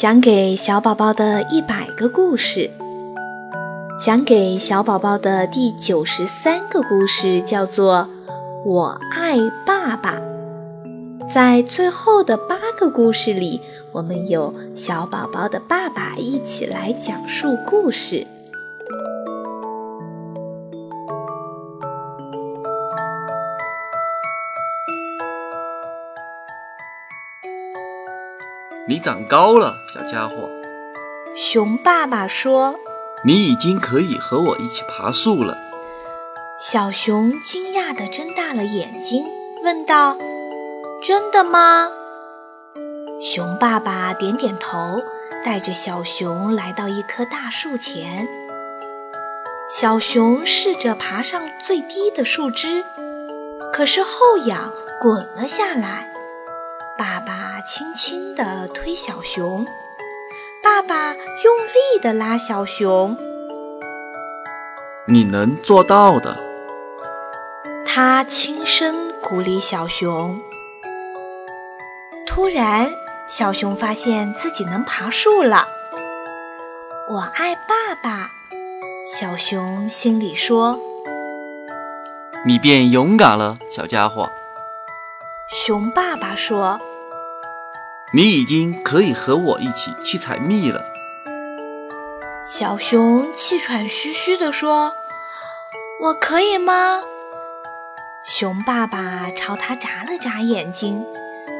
讲给小宝宝的一百个故事，讲给小宝宝的第九十三个故事叫做《我爱爸爸》。在最后的八个故事里，我们有小宝宝的爸爸一起来讲述故事。你长高了，小家伙。熊爸爸说：“你已经可以和我一起爬树了。”小熊惊讶地睁大了眼睛，问道：“真的吗？”熊爸爸点点头，带着小熊来到一棵大树前。小熊试着爬上最低的树枝，可是后仰滚了下来。爸爸轻轻地推小熊，爸爸用力地拉小熊。你能做到的，他轻声鼓励小熊。突然，小熊发现自己能爬树了。我爱爸爸，小熊心里说。你变勇敢了，小家伙。熊爸爸说。你已经可以和我一起去采蜜了。小熊气喘吁吁地说：“我可以吗？”熊爸爸朝他眨了眨眼睛，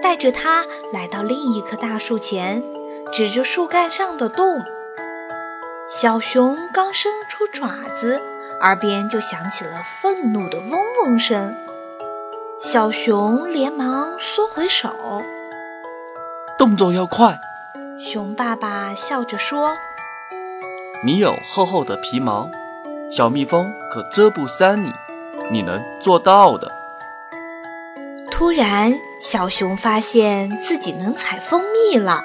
带着他来到另一棵大树前，指着树干上的洞。小熊刚伸出爪子，耳边就响起了愤怒的嗡嗡声。小熊连忙缩回手。动作要快，熊爸爸笑着说：“你有厚厚的皮毛，小蜜蜂可遮不伤你，你能做到的。”突然，小熊发现自己能采蜂蜜了。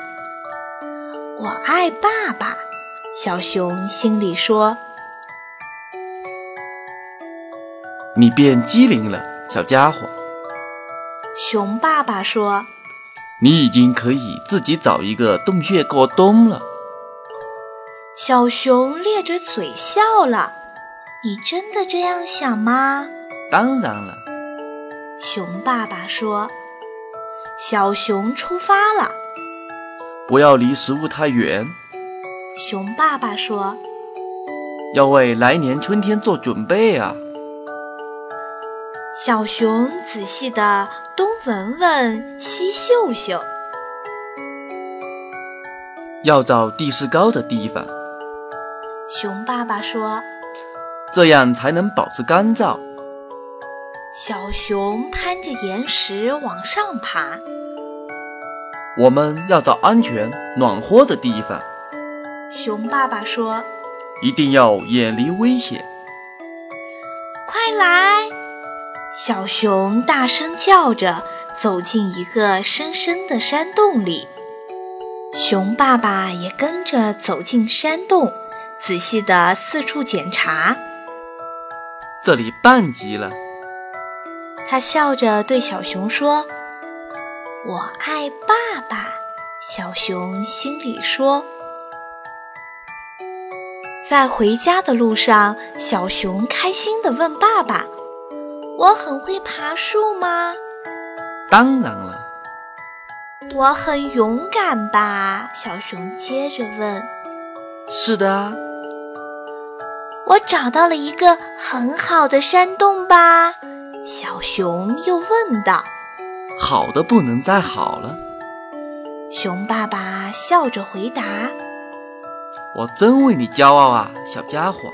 我爱爸爸，小熊心里说：“你变机灵了，小家伙。”熊爸爸说。你已经可以自己找一个洞穴过冬了。小熊咧着嘴笑了。你真的这样想吗？当然了。熊爸爸说。小熊出发了。不要离食物太远。熊爸爸说。要为来年春天做准备啊。小熊仔细地东闻闻，西嗅嗅，要找地势高的地方。熊爸爸说：“这样才能保持干燥。”小熊攀着岩石往上爬。我们要找安全、暖和的地方。熊爸爸说：“一定要远离危险。”快来！小熊大声叫着，走进一个深深的山洞里。熊爸爸也跟着走进山洞，仔细地四处检查。这里半极了！他笑着对小熊说：“我爱爸爸。”小熊心里说。在回家的路上，小熊开心地问爸爸。我很会爬树吗？当然了。我很勇敢吧？小熊接着问。是的啊。我找到了一个很好的山洞吧？小熊又问道。好的不能再好了。熊爸爸笑着回答。我真为你骄傲啊，小家伙。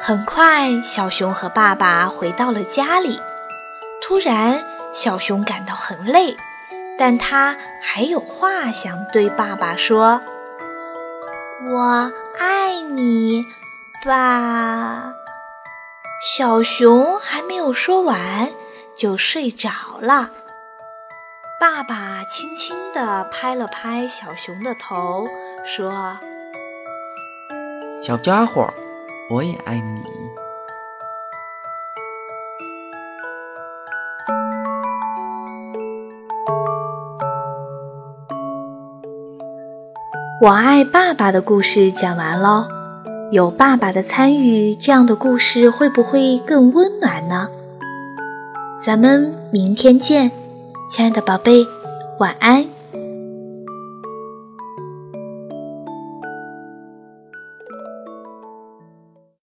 很快，小熊和爸爸回到了家里。突然，小熊感到很累，但他还有话想对爸爸说：“我爱你，爸。”小熊还没有说完，就睡着了。爸爸轻轻地拍了拍小熊的头，说：“小家伙。”我也爱你。我爱爸爸的故事讲完喽。有爸爸的参与，这样的故事会不会更温暖呢？咱们明天见，亲爱的宝贝，晚安。